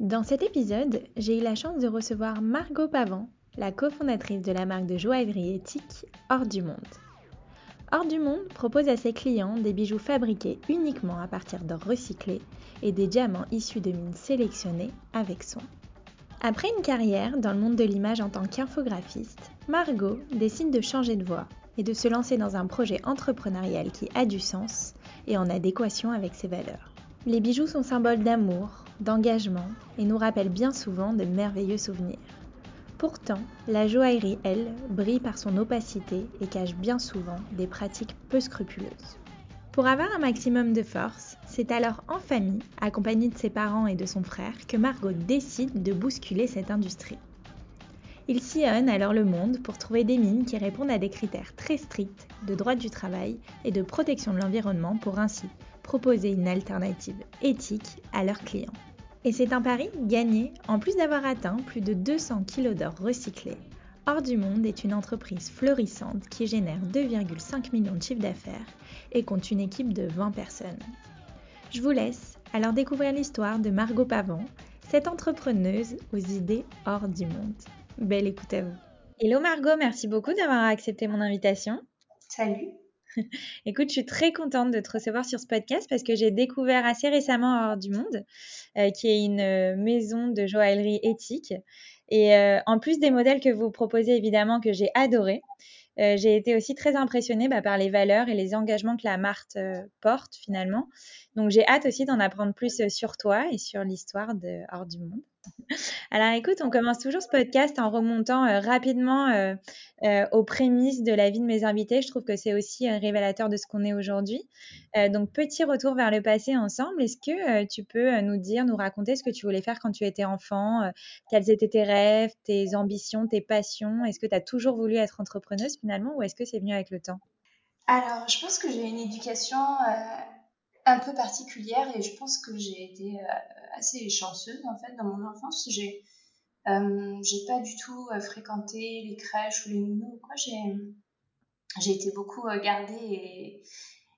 Dans cet épisode, j'ai eu la chance de recevoir Margot Pavant, la cofondatrice de la marque de joaillerie éthique Hors du Monde. Hors du Monde propose à ses clients des bijoux fabriqués uniquement à partir d'or recyclés et des diamants issus de mines sélectionnées avec soin. Après une carrière dans le monde de l'image en tant qu'infographiste, Margot décide de changer de voie et de se lancer dans un projet entrepreneurial qui a du sens et en adéquation avec ses valeurs. Les bijoux sont symboles d'amour, d'engagement et nous rappellent bien souvent de merveilleux souvenirs. Pourtant, la joaillerie, elle, brille par son opacité et cache bien souvent des pratiques peu scrupuleuses. Pour avoir un maximum de force, c'est alors en famille, accompagnée de ses parents et de son frère, que Margot décide de bousculer cette industrie. Il sillonne alors le monde pour trouver des mines qui répondent à des critères très stricts de droit du travail et de protection de l'environnement pour ainsi proposer une alternative éthique à leurs clients. Et c'est un pari gagné en plus d'avoir atteint plus de 200 kg d'or recyclé. Hors du Monde est une entreprise florissante qui génère 2,5 millions de chiffres d'affaires et compte une équipe de 20 personnes. Je vous laisse alors découvrir l'histoire de Margot Pavant, cette entrepreneuse aux idées hors du monde. Belle écoute à vous. Hello Margot, merci beaucoup d'avoir accepté mon invitation. Salut. Écoute, je suis très contente de te recevoir sur ce podcast parce que j'ai découvert assez récemment Hors du Monde, euh, qui est une euh, maison de joaillerie éthique. Et euh, en plus des modèles que vous proposez, évidemment, que j'ai adoré, j'ai été aussi très impressionnée bah, par les valeurs et les engagements que la marque porte finalement. Donc j'ai hâte aussi d'en apprendre plus sur toi et sur l'histoire de Hors du Monde. Alors écoute, on commence toujours ce podcast en remontant euh, rapidement euh, euh, aux prémices de la vie de mes invités. Je trouve que c'est aussi révélateur de ce qu'on est aujourd'hui. donc petit retour vers le passé ensemble. Est-ce que tu peux nous dire, nous raconter ce que tu voulais faire quand tu étais enfant Quels étaient tes rêves, tes ambitions, tes passions? Est-ce que tu as toujours voulu être entrepreneuse finalement ou est-ce que c'est venu avec le temps? Alors je pense que j'ai une éducation un peu particulière et je pense que j'ai été assez chanceuse en fait dans mon enfance. J'ai euh, pas du tout euh, fréquenté les crèches ou les nounous quoi. J'ai été beaucoup euh, gardée et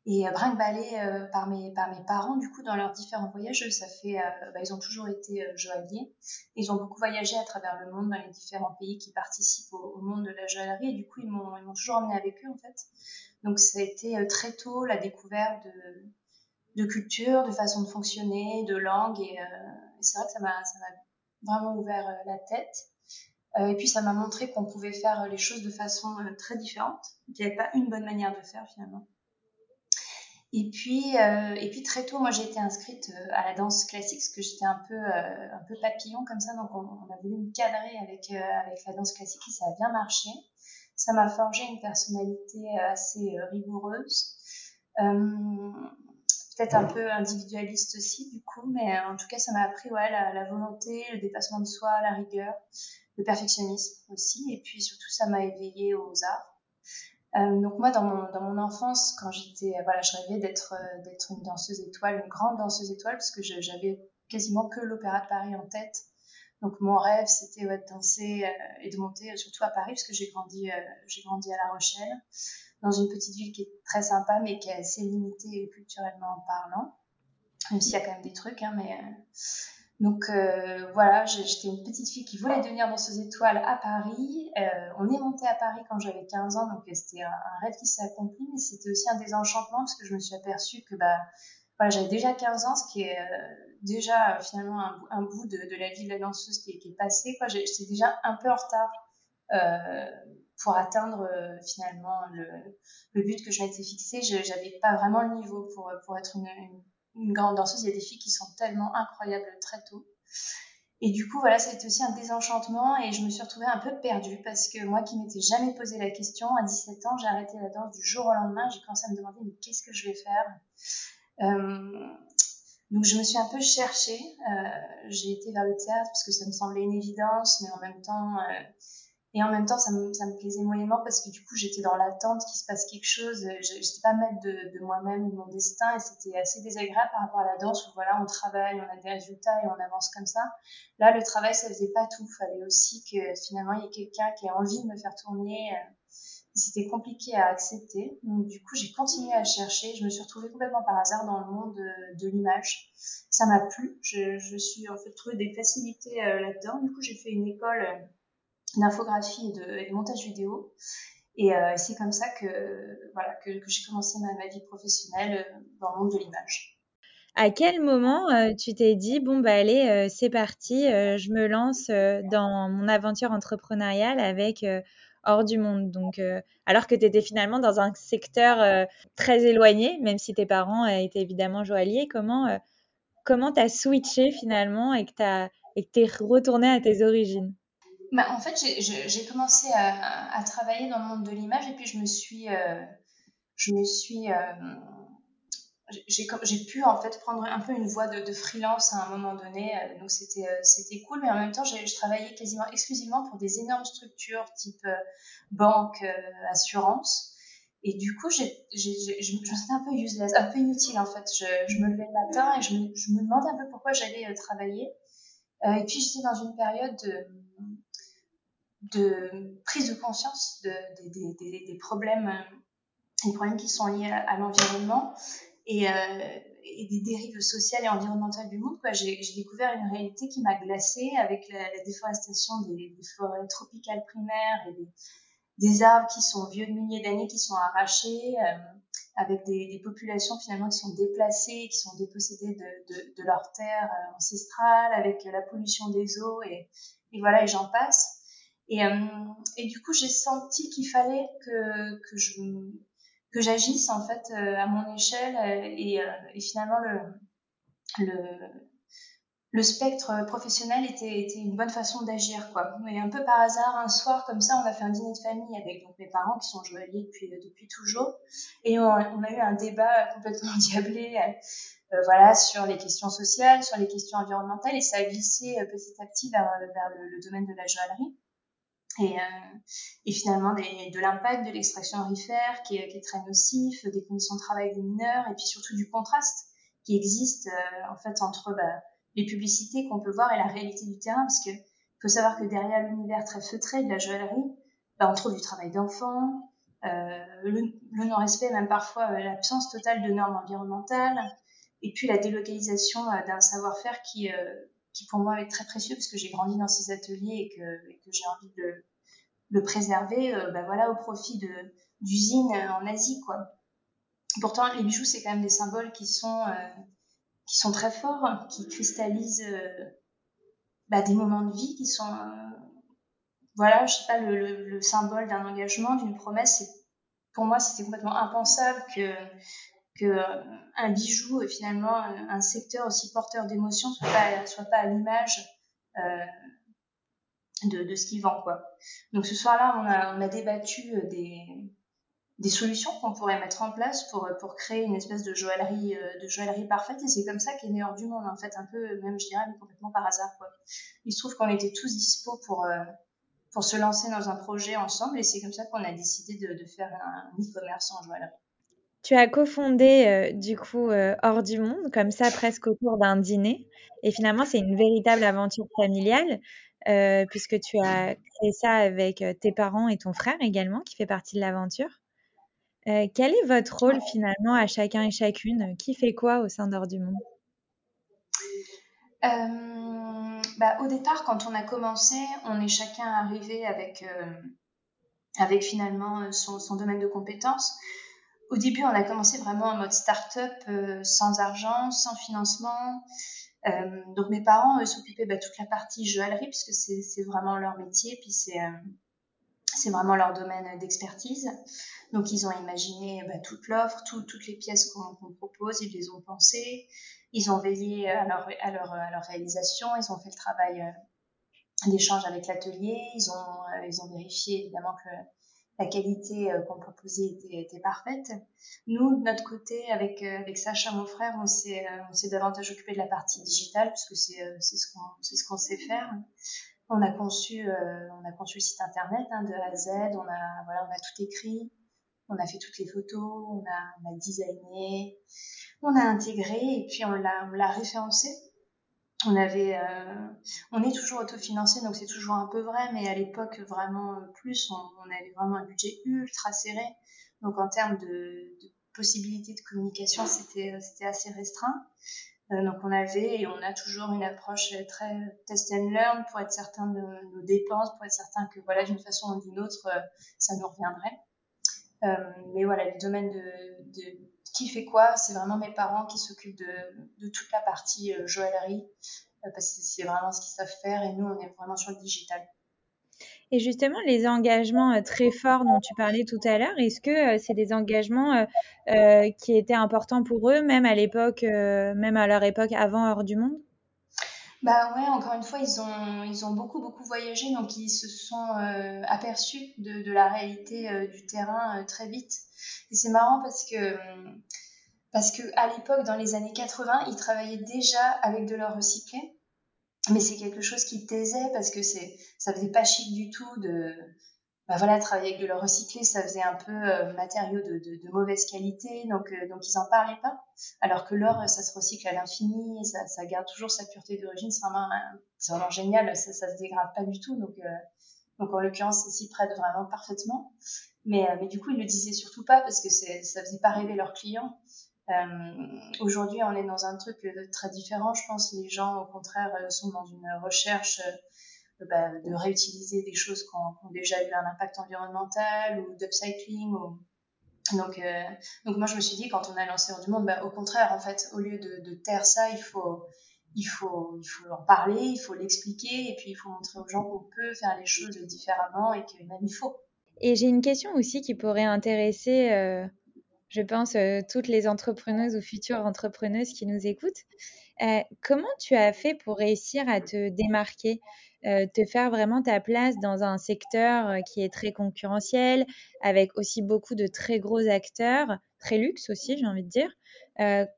et brinque par mes par mes parents du coup dans leurs différents voyages ça fait bah, ils ont toujours été joailliers ils ont beaucoup voyagé à travers le monde dans les différents pays qui participent au, monde de la joaillerie et du coup ils m'ont toujours emmené avec eux en fait donc ça a été très tôt la découverte de de culture, de façon de fonctionner, de langue. Et, euh, c'est vrai que ça m'a, vraiment ouvert euh, la tête. Euh, et puis ça m'a montré qu'on pouvait faire les choses de façon très différente, qu'il n'y avait pas une bonne manière de faire finalement. Et puis, très tôt, moi j'ai été inscrite à la danse classique parce que j'étais un peu, un peu papillon comme ça, donc on, a voulu me cadrer avec, avec la danse classique et ça a bien marché. Ça m'a forgé une personnalité assez rigoureuse peut-être un peu individualiste aussi du coup, mais euh, en tout cas ça m'a appris ouais, la, volonté, le dépassement de soi, la rigueur, le perfectionnisme aussi, et puis surtout ça m'a éveillée aux arts. Euh, donc moi dans mon, dans mon enfance, quand j'étais, voilà, je rêvais d'être euh, d'être une danseuse étoile, une grande danseuse étoile, parce que j'avais quasiment que l'opéra de Paris en tête. Donc mon rêve c'était ouais, de danser et de monter surtout à Paris, parce que j'ai grandi j'ai grandi à La Rochelle dans une petite ville qui est très sympa, mais qui est assez limitée culturellement parlant. Même s'il y a quand même des trucs, hein, mais. Euh, donc euh, voilà, j'étais une petite fille qui voulait devenir danseuse étoile à Paris. Euh, on est monté à Paris quand j'avais 15 ans, donc c'était un, rêve qui s'est accompli, mais c'était aussi un désenchantement parce que je me suis aperçue que bah, voilà, j'avais déjà 15 ans, ce qui est déjà finalement un, bout de, la vie de la danseuse qui, est passé. J'étais déjà un peu en retard pour atteindre euh, finalement le, but que je m'étais fixé. Je n'avais pas vraiment le niveau pour, pour être une, grande danseuse. Il y a des filles qui sont tellement incroyables très tôt. Et du coup, voilà, c'était aussi un désenchantement et je me suis retrouvée un peu perdue parce que moi qui m'étais jamais posé la question, à 17 ans, j'ai arrêté la danse du jour au lendemain. J'ai commencé à me demander mais qu'est-ce que je vais faire? Euh, Donc je me suis un peu cherchée. Euh, j'ai été vers le théâtre parce que ça me semblait une évidence, mais en même temps, euh, et en même temps, ça me, ça me plaisait moyennement parce que du coup, j'étais dans l'attente qu'il se passe quelque chose. Je n'étais pas maître de, de moi-même de mon destin et c'était assez désagréable par rapport à la danse où voilà, on travaille, on a des résultats et on avance comme ça. Là, le travail, ça faisait pas tout. Fallait aussi que finalement, il y ait quelqu'un qui ait envie de me faire tourner. Euh, c'était compliqué à accepter. Donc, du coup, j'ai continué à chercher. Je me suis retrouvée complètement par hasard dans le monde de, de l'image. Ça m'a plu. Je, je, suis en fait trouvé des facilités euh, là-dedans. Du coup, j'ai fait une école euh, d'infographie et de, et de montage vidéo. Et euh, c'est comme ça que, voilà, que, que j'ai commencé ma, vie professionnelle euh, dans le monde de l'image. À quel moment euh, tu t'es dit, bon, bah allez, euh, c'est parti, euh, je me lance dans mon aventure entrepreneuriale avec Hors du Monde? Donc, alors que tu étais finalement dans un secteur très éloigné, même si tes parents étaient évidemment joailliers, comment comment tu as switché finalement et que tu es retourné à tes origines? Bah, En fait, j'ai commencé à, à, travailler dans le monde de l'image et puis je me suis, je me suis j'ai pu en fait prendre un peu une voie de, de freelance à un moment donné, euh, donc c'était euh, c'était cool, mais en même temps je travaillais quasiment exclusivement pour des énormes structures type euh, banque, assurance, et du coup je me sentais un peu useless, un peu inutile en fait. Je, je me levais le matin et je me, je me demandais un peu pourquoi j'allais travailler, et puis j'étais dans une période de de prise de conscience de, de, de, des problèmes, des problèmes qui sont liés à, l'environnement et, euh, et, des dérives sociales et environnementales du monde, j'ai découvert une réalité qui m'a glacée avec la, déforestation des, forêts tropicales primaires et des, arbres qui sont vieux de milliers d'années, qui sont arrachés, euh, avec des, populations finalement qui sont déplacées, qui sont dépossédées de, de, de leur terre euh, ancestrale, avec la pollution des eaux et voilà, et j'en passe. Et, euh, et, du coup, j'ai senti qu'il fallait que, que j'agisse en fait euh, à mon échelle euh, et, finalement le, le, spectre professionnel était, était une bonne façon d'agir quoi. Et un peu par hasard un soir comme ça, on a fait un dîner de famille avec donc mes parents qui sont joailliers depuis depuis toujours et on, a eu un débat complètement diablé voilà sur les questions sociales, sur les questions environnementales et ça a glissé petit à petit vers, vers le domaine de la joaillerie et, euh, et finalement des, de l'impact de l'extraction aurifère qui est, qui est, très nocif, des conditions de travail des mineurs et puis surtout du contraste qui existe euh, en fait entre bah, les publicités qu'on peut voir et la réalité du terrain parce que faut savoir que derrière l'univers très feutré de la joaillerie, bah, on trouve du travail d'enfant, euh, le, le non-respect, même parfois euh, l'absence totale de normes environnementales, et puis la délocalisation euh, d'un savoir-faire qui, euh, qui pour moi est très précieux parce que j'ai grandi dans ces ateliers et que, j'ai envie de le préserver euh, bah voilà, au profit d'usines en Asie. Quoi. Pourtant, les bijoux, c'est quand même des symboles qui sont, euh, qui sont très forts, qui cristallisent euh, bah, des moments de vie qui sont, euh, voilà, je sais pas, le, le, le symbole d'un engagement, d'une promesse. Pour moi, c'était complètement impensable que, que un bijou, finalement, un secteur aussi porteur d'émotions, soit pas, soit pas à l'image euh, de, de ce qu'ils vendent quoi. Donc ce soir-là, on a, on a débattu euh, des, des solutions qu'on pourrait mettre en place pour, euh, pour créer une espèce de joaillerie, euh, de joaillerie parfaite. Et c'est comme ça qu'est né hors du monde, en fait, un peu, même je dirais, mais complètement par hasard. Quoi. Il se trouve qu'on était tous dispo pour, pour se lancer dans un projet ensemble et c'est comme ça qu'on a décidé de, de faire un e-commerce en joaillerie. Tu as cofondé euh, du coup euh, Hors du Monde, comme ça presque autour d'un dîner. Et finalement, c'est une véritable aventure familiale, euh, puisque tu as créé ça avec tes parents et ton frère également, qui fait partie de l'aventure. quel est votre rôle finalement à chacun et chacune? Qui fait quoi au sein d'Hors du Monde? Bah, Au départ, quand on a commencé, on est chacun arrivé avec, avec finalement son, son domaine de compétences. Au début, on a commencé vraiment en mode start-up, euh, sans argent, sans financement. Euh, donc mes parents s'occupaient bah, toute la partie joaillerie puisque c'est vraiment leur métier, puis c'est euh, c'est vraiment leur domaine d'expertise. Donc ils ont imaginé bah, toute l'offre, tout, toutes les pièces qu'on qu propose, ils les ont pensées, ils ont veillé à leur, réalisation, ils ont fait le travail d'échange avec l'atelier, ils ont vérifié évidemment que la qualité qu'on proposait était, parfaite. Nous, de notre côté, avec, avec Sacha, mon frère, on s'est, on s'est davantage occupé de la partie digitale, puisque c'est, ce qu'on, sait faire. On a conçu, on a conçu le site internet hein, de A à Z, on a, tout écrit, on a fait toutes les photos, on a, designé, on a intégré et puis on l'a référencé. On avait, euh, on est toujours autofinancé, donc c'est toujours un peu vrai, mais à l'époque vraiment plus, on, avait vraiment un budget ultra serré. Donc en termes de, possibilités de communication, c'était, c'était assez restreint. Euh, donc on avait et on a toujours une approche très test and learn pour être certain de nos dépenses, pour être certain que voilà d'une façon ou d'une autre, euh, ça nous reviendrait. Euh, mais voilà, le domaine de, de, qui fait quoi, c'est vraiment mes parents qui s'occupent de, de, toute la partie euh, joaillerie, euh, parce que c'est vraiment ce qu'ils savent faire, et nous, on est vraiment sur le digital. Et justement, les engagements très forts dont tu parlais tout à l'heure, est-ce que c'est des engagements euh, qui étaient importants pour eux, même à l'époque, euh, même à leur époque avant Hors du Monde? Bah ouais, encore une fois, ils ont, ils ont beaucoup, beaucoup voyagé, donc ils se sont euh, aperçus de, la réalité euh, du terrain euh, très vite. Et c'est marrant parce que, parce que à l'époque, dans les années 80, ils travaillaient déjà avec de l'or recyclé. Mais c'est quelque chose qui taisait parce que c'est, ça faisait pas chic du tout de, bah voilà, travailler avec de l'or recyclé, ça faisait un peu euh, matériaux de, de, mauvaise qualité, donc, euh, donc ils en parlaient pas. Alors que l'or, ça se recycle à l'infini, ça, garde toujours sa pureté d'origine, c'est vraiment, vraiment génial, ça, ça se dégrade pas du tout, donc, euh, donc en l'occurrence, ça s'y prête vraiment parfaitement. Mais, euh, mais du coup, ils le disaient surtout pas parce que ça faisait pas rêver leurs clients. Euh, Aujourd'hui, on est dans un truc très différent, je pense. Les gens, au contraire, sont dans une recherche bah, de réutiliser des choses qui ont, déjà eu un impact environnemental ou d'upcycling. Donc, euh, donc moi je me suis dit quand on a lancé Hors du Monde, bah, au contraire en fait, au lieu de, taire ça, il faut, il faut, il faut en parler, il faut l'expliquer et puis il faut montrer aux gens qu'on peut faire les choses différemment et que même il faut. Et j'ai une question aussi qui pourrait intéresser, euh, je pense, euh, toutes les entrepreneuses ou futures entrepreneuses qui nous écoutent. Euh, comment tu as fait pour réussir à te démarquer? Euh, te faire vraiment ta place dans un secteur euh, qui est très concurrentiel, avec aussi beaucoup de très gros acteurs, très luxe aussi, j'ai envie de dire.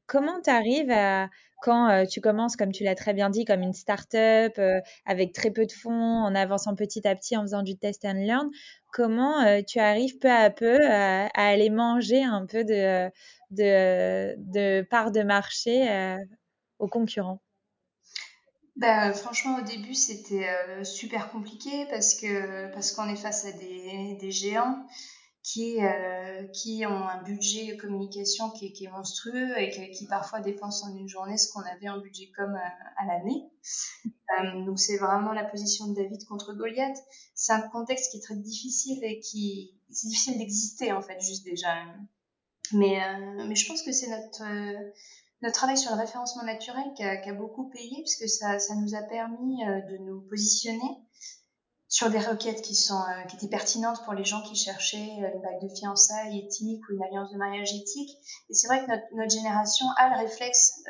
Comment tu arrives à, quand tu commences, comme tu l'as très bien dit, comme une start-up, avec très peu de fonds, en avançant petit à petit, en faisant du test and learn, comment tu arrives peu à peu à, à, aller manger un peu de, de, de part de marché concurrents? Ben, franchement, au début, c'était euh, super compliqué parce qu'on est face à des, géants qui euh, qui ont un budget communication qui est, monstrueux et qui, parfois dépensent en une journée ce qu'on avait en budget comme à, à l'année. Euh, donc c'est vraiment la position de David contre Goliath. C'est un contexte qui est très difficile et qui c'est difficile d'exister en fait juste déjà. Euh, mais je pense que c'est notre notre travail sur le référencement naturel qui a, beaucoup payé puisque ça, ça, nous a permis euh, de nous positionner sur des requêtes euh, qui étaient pertinentes pour les gens qui cherchaient euh, une bague de fiançailles éthique ou une alliance de mariage éthique. Et c'est vrai que notre, génération a le réflexe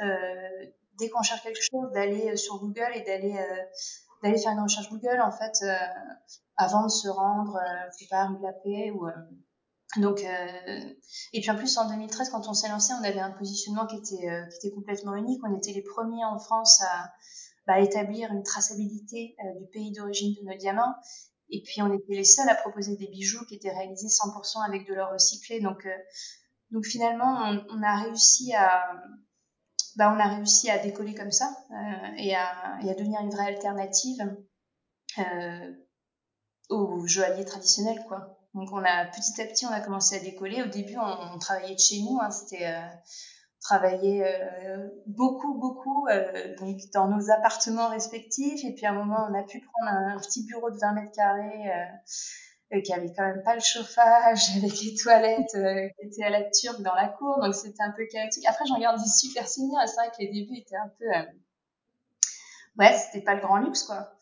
dès qu'on cherche quelque chose d'aller sur Google et d'aller faire une recherche Google en fait avant de se rendre je sais pas rue de la Paix donc, euh, et puis en plus en 2013, quand on s'est lancé, on avait un positionnement qui était, euh, qui était complètement unique. On était les premiers en France à bah, établir une traçabilité euh, du pays d'origine de nos diamants. Et puis on était les seuls à proposer des bijoux qui étaient réalisés 100% avec de l'or recyclé. Donc, euh, donc finalement, on, a réussi à, bah, on a réussi à décoller comme ça euh, et à, et, à, devenir une vraie alternative aux joailliers traditionnels, quoi. Donc on a petit à petit on a commencé à décoller. Au début on, travaillait de chez nous, hein, c'était euh, travailler euh, beaucoup beaucoup euh, donc dans nos appartements respectifs. Et puis à un moment on a pu prendre un, petit bureau de 20 mètres carrés euh, qui avait quand même pas le chauffage, avec les toilettes qui étaient à la turque dans la cour. Donc c'était un peu chaotique. Après j'en garde des super souvenirs. C'est vrai que les débuts étaient un peu ouais c'était pas le grand luxe quoi.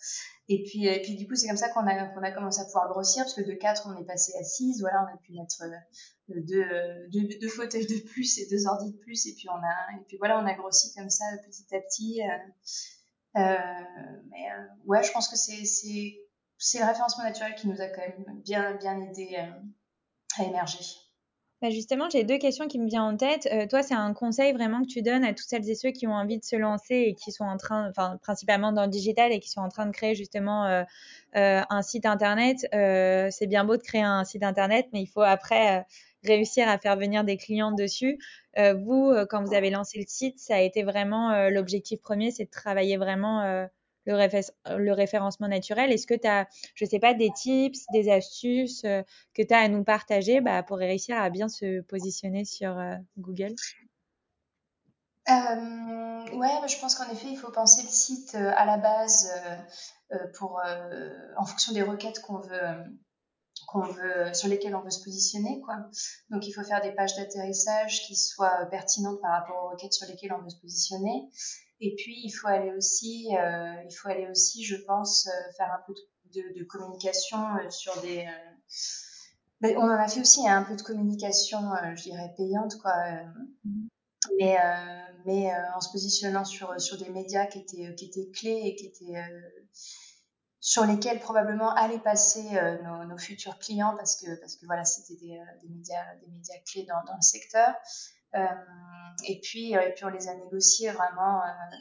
Et puis, et puis du coup, c'est comme ça qu'on a, qu'on a commencé à pouvoir grossir, parce que de 4, on est passé à 6. Voilà, on a pu mettre euh, deux, deux, deux, fauteuils de plus et deux ordi de plus. Et puis, on a, et puis voilà, on a grossi comme ça petit à petit. Euh, euh, mais ouais, je pense que c'est, c'est, c'est le référencement naturel qui nous a quand même bien, bien aidé à émerger. Bah, justement, j'ai deux questions qui me viennent en tête. Euh, toi, c'est un conseil vraiment que tu donnes à toutes celles et ceux qui ont envie de se lancer et qui sont en train, enfin, principalement dans le digital et qui sont en train de créer justement euh, euh, un site internet. c'est bien beau de créer un site internet, mais il faut après réussir à faire venir des clients dessus. vous, quand vous avez lancé le site, ça a été vraiment l'objectif premier, c'est de travailler vraiment le, référencement naturel. Est-ce que tu as, je sais pas, des tips, des astuces euh, que tu as à nous partager bah, pour réussir à bien se positionner sur euh, Google? Euh, ouais, je pense qu'en effet, il faut penser le site à la base pour, en fonction des requêtes qu'on veut, qu'on veut, sur lesquelles on veut se positionner, quoi. Donc, il faut faire des pages d'atterrissage qui soient pertinentes par rapport aux requêtes sur lesquelles on veut se positionner. Et puis, il faut aller aussi, euh, il faut aller aussi, je pense, euh, faire un peu de, de communication euh, sur des. Ben, on en a fait aussi hein, un peu de communication, je dirais payante, quoi. mais mais en se positionnant sur sur des médias qui étaient qui étaient clés et qui étaient sur lesquels probablement allaient passer nos, nos, futurs clients parce que parce que voilà c'était des, des, médias des médias clés dans, dans le secteur euh, et puis, euh, et puis on les a négociés vraiment euh,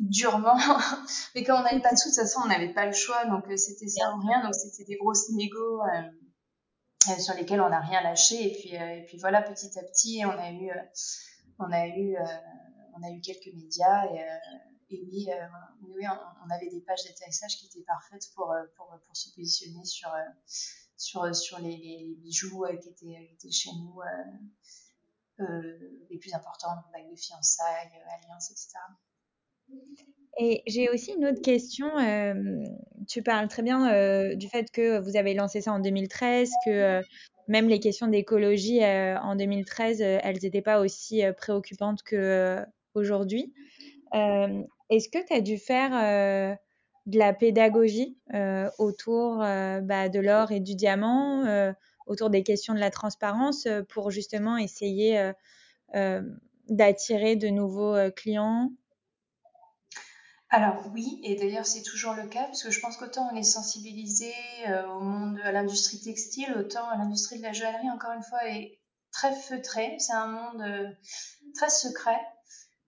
durement. Mais quand on n'avait pas de sous, de toute façon, on n'avait pas le choix. Donc c'était ça ou rien. Donc c'était des grosses négos sur lesquelles on n'a rien lâché. Et puis, et puis voilà, petit à petit, on a eu, on a eu, on a eu quelques médias et, et oui, oui, on, avait des pages d'atterrissage qui étaient parfaites pour, pour, pour se positionner sur, sur, sur les, bijoux qui étaient, chez nous euh, les plus importantes, bague de fiançailles, euh, alliances, etc. Et j'ai aussi une autre question. Euh, tu parles très bien du fait que vous avez lancé ça en 2013, que même les questions d'écologie en 2013, elles n'étaient pas aussi préoccupantes qu'aujourd'hui. Est-ce que tu as dû faire de la pédagogie autour bah, de l'or et du diamant autour des questions de la transparence euh, pour justement essayer euh, euh, d'attirer de nouveaux clients? Alors oui, et d'ailleurs c'est toujours le cas, parce que je pense qu'autant on est sensibilisé au monde, à l'industrie textile, autant l'industrie de la joaillerie, encore une fois, est très feutrée. C'est un monde très secret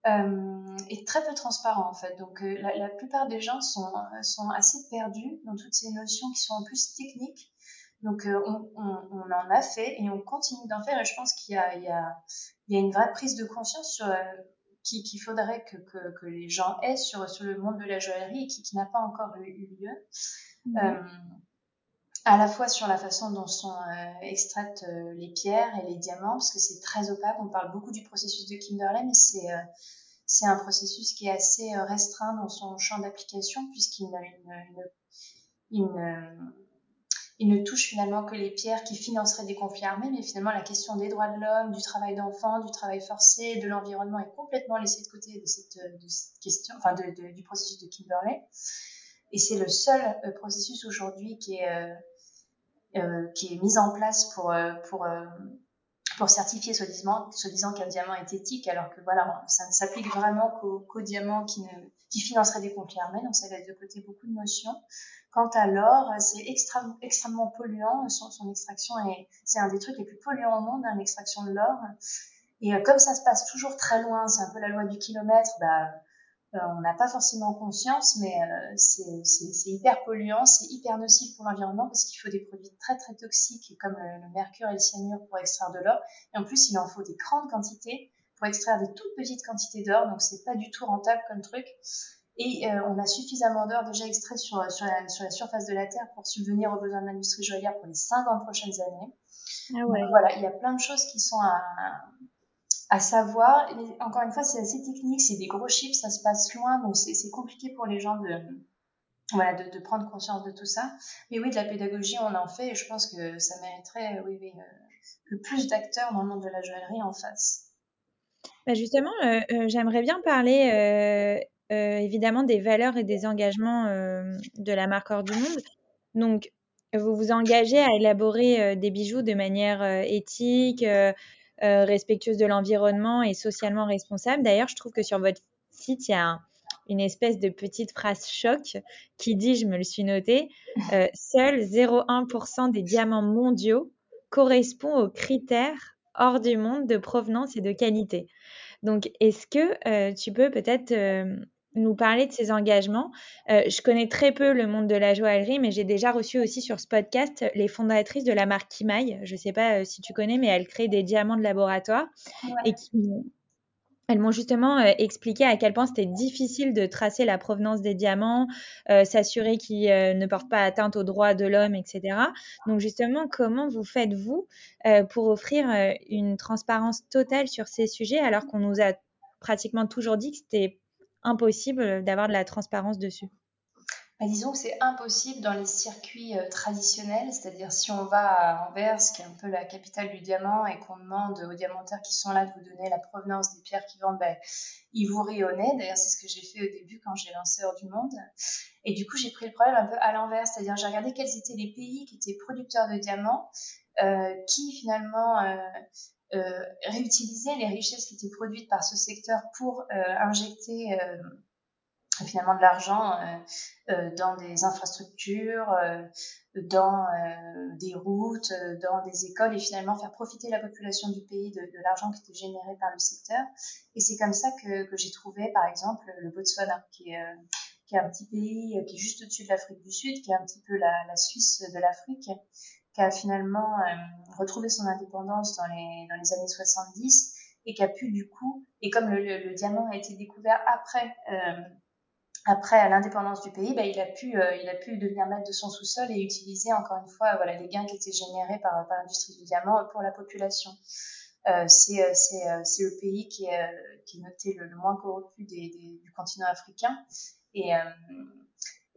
et très peu transparent en fait. Donc la, la, plupart des gens sont, sont assez perdus dans toutes ces notions qui sont en plus techniques. Donc euh, on, on, on, en a fait et on continue d'en faire et je pense qu'il y a, il y, a, il y a une vraie prise de conscience sur euh, qu'il faudrait que, que, que, les gens aient sur, sur le monde de la joaillerie et qui, qui n'a pas encore eu, eu lieu. Mmh. Euh, à la fois sur la façon dont sont euh, extraites euh, les pierres et les diamants, parce que c'est très opaque. On parle beaucoup du processus de Kimberley, mais c'est c'est un processus qui est assez restreint dans son champ d'application, puisqu'il a une, une, une il ne touche finalement que les pierres qui financeraient des conflits armés, mais finalement la question des droits de l'homme, du travail d'enfant, du travail forcé, de l'environnement est complètement laissée de côté de cette, de cette question, enfin de, du processus de Kimberley. Et c'est le seul euh, processus aujourd'hui qui est euh, euh, qui est mis en place pour euh, pour euh, pour certifier soi-disant soi qu'un diamant est éthique, alors que voilà, ça ne s'applique vraiment qu'aux qu diamants qui ne qui financeraient des conflits armés, donc ça laisse de côté beaucoup de notions. Quant à l'or, c'est extrêmement, extrêmement polluant. Son, son extraction est, c'est un des trucs les plus polluants au monde, hein, l'extraction de l'or. Et euh, comme ça se passe toujours très loin, c'est un peu la loi du kilomètre, bah, euh, on n'a pas forcément conscience, mais euh, c'est, hyper polluant, c'est hyper nocif pour l'environnement parce qu'il faut des produits très très toxiques comme le, le mercure et le cyanure pour extraire de l'or. Et en plus, il en faut des grandes quantités pour extraire des toutes petites quantités d'or, donc c'est pas du tout rentable comme truc. Et euh, on a suffisamment d'or déjà extrait sur, sur, la, sur, la, surface de la Terre pour subvenir aux besoins de l'industrie joaillière pour les 50 prochaines années. Ah ouais. Donc, voilà, il y a plein de choses qui sont à, à savoir. Encore une fois, c'est assez technique, c'est des gros chiffres, ça se passe loin, donc c'est compliqué pour les gens de, voilà, de, prendre conscience de tout ça. Mais oui, de la pédagogie, on en fait, et je pense que ça mériterait, oui, oui, euh, que plus d'acteurs dans le monde de la joaillerie en fassent. Bah justement, euh, euh, j'aimerais bien parler euh, euh, évidemment des valeurs et des engagements euh, de la marque Hors du Monde. Donc, vous vous engagez à élaborer euh, des bijoux de manière euh, éthique, euh, euh, respectueuse de l'environnement et socialement responsable. D'ailleurs, je trouve que sur votre site, il y a un, une espèce de petite phrase choc qui dit, je me le suis noté, seuls 0,1% des diamants mondiaux correspond aux critères hors du monde de provenance et de qualité. Donc, est-ce que tu peux peut-être nous parler de ces engagements. je connais très peu le monde de la joaillerie, mais j'ai déjà reçu aussi sur ce podcast les fondatrices de la marque Kimaï. Je ne sais pas si tu connais, mais elles créent des diamants de laboratoire et qui elles m'ont justement expliqué à quel point c'était difficile de tracer la provenance des diamants, s'assurer qu'ils ne portent pas atteinte aux droits de l'homme, etc. Donc justement, comment vous faites-vous pour offrir une transparence totale sur ces sujets alors qu'on nous a pratiquement toujours dit que c'était impossible d'avoir de la transparence dessus bah, disons que c'est impossible dans les circuits euh, traditionnels, c'est-à-dire si on va à Anvers, qui est un peu la capitale du diamant, et qu'on demande aux diamantaires qui sont là de vous donner la provenance des pierres qui vendent, ben, ils vous rient au nez. D'ailleurs, c'est ce que j'ai fait au début quand j'ai lancé Hors du Monde. Et du coup, j'ai pris le problème un peu à l'envers, c'est-à-dire j'ai regardé quels étaient les pays qui étaient producteurs de diamants, euh, qui finalement euh, euh, réutiliser les richesses qui étaient produites par ce secteur pour euh, injecter euh, finalement de l'argent dans des infrastructures, dans des routes, dans des écoles et finalement faire profiter la population du pays de, l'argent qui était généré par le secteur. Et c'est comme ça que, j'ai trouvé par exemple le Botswana, qui est, un petit pays qui est juste au-dessus de l'Afrique du Sud, qui est un petit peu la Suisse de l'Afrique, qui a finalement euh, retrouvé son indépendance dans les, dans les années 70 et qui a pu du coup, et comme le, diamant a été découvert après, euh, après l'indépendance du pays, bah, il, a pu, euh, il a pu devenir maître de son sous-sol et utiliser encore une fois voilà, les gains qui étaient générés par, par l'industrie du diamant pour la population. Euh, c'est le pays qui est, qui est noté le, moins corrompu du continent africain.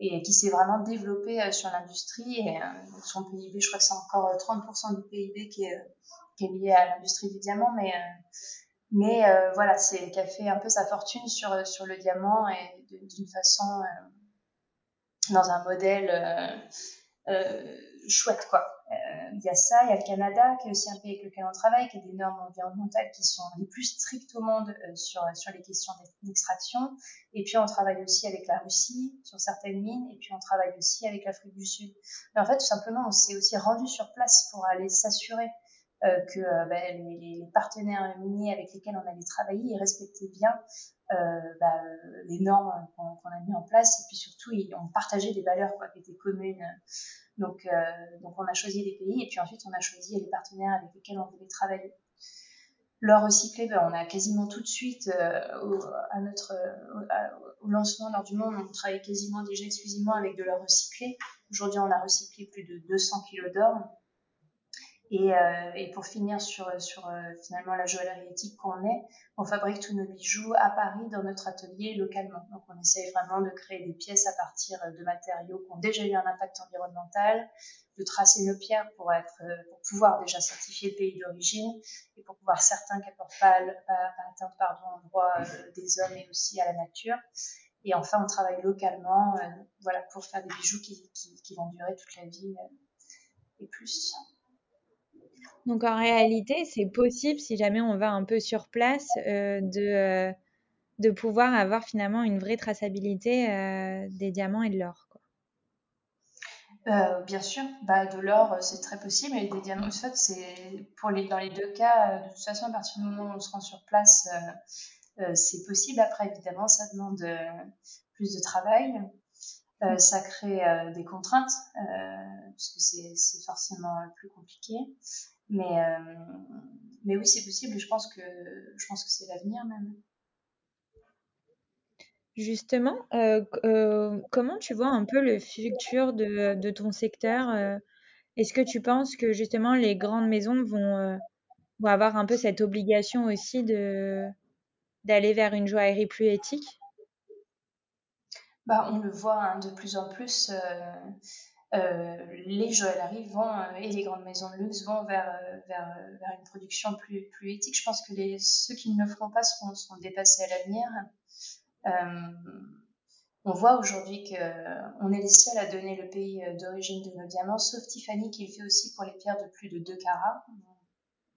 Et qui s'est vraiment développé euh, sur l'industrie. Et euh, son PIB, je crois que c'est encore 30% euh, du PIB qui est, lié à l'industrie du diamant, mais mais voilà, c'est qui a fait un peu sa fortune sur sur le diamant et d'une façon dans un modèle chouette quoi. Euh, il y a ça, il y a le Canada, qui est aussi un pays avec lequel on travaille, qui a des normes environnementales qui sont les plus strictes au monde euh, sur, sur les questions d'extraction. Et puis on travaille aussi avec la Russie sur certaines mines, et puis on travaille aussi avec l'Afrique du Sud. Mais en fait, tout simplement, on s'est aussi rendu sur place pour aller s'assurer euh, que ben, les, partenaires miniers avec lesquels on allait travailler, respectaient bien bah, les normes qu'on a mis en place, et puis surtout, ils, on partageait des valeurs quoi, qui étaient communes donc, euh, donc on a choisi les pays et puis ensuite on a choisi les partenaires avec lesquels on voulait travailler. L'or recyclé, ben, on a quasiment tout de suite, euh, au, à notre, au lancement lors du monde, on travaillait quasiment déjà exclusivement avec de l'or recyclé. Aujourd'hui, on a recyclé plus de 200 kg d'or. Et, euh, et, pour finir sur, sur euh, finalement la joaillerie éthique qu'on est, on fabrique tous nos bijoux à Paris dans notre atelier localement. Donc on essaye vraiment de créer des pièces à partir de matériaux qui ont déjà eu un impact environnemental, de tracer nos pierres pour être euh, pour pouvoir déjà certifier le pays d'origine et pour pouvoir certains qui n'apportent pas, pas, atteinte pardon aux droits euh, des hommes et aussi à la nature. Et enfin on travaille localement euh, voilà pour faire des bijoux qui, qui, qui vont durer toute la vie et plus. Donc en réalité, c'est possible, si jamais on va un peu sur place, euh, de, euh, de pouvoir avoir finalement une vraie traçabilité euh, des diamants et de l'or. bien sûr, bah, de l'or, c'est très possible. Et des diamants, en fait, c'est pour les, dans les deux cas, de toute façon, à partir du moment où on se rend sur place, c'est possible. Après, évidemment, ça demande plus de travail. ça crée des contraintes, puisque c'est forcément plus compliqué. Mais, euh, mais oui, c'est possible et je pense que, je pense que c'est l'avenir même. Justement, euh, euh, comment tu vois un peu le futur de, de ton secteur Est-ce que tu penses que justement les grandes maisons vont, vont avoir un peu cette obligation aussi de d'aller vers une joaillerie plus éthique? Bah, On le voit hein, de plus en plus. Euh, les joailleries vont euh, et les grandes maisons de luxe vont vers, euh, vers, vers une production plus, plus éthique. Je pense que ceux qui ne le feront pas seront, seront dépassés à l'avenir. on voit aujourd'hui qu'on est les seuls à donner le pays d'origine de nos diamants, sauf Tiffany qui le fait aussi pour les pierres de plus de 2 carats.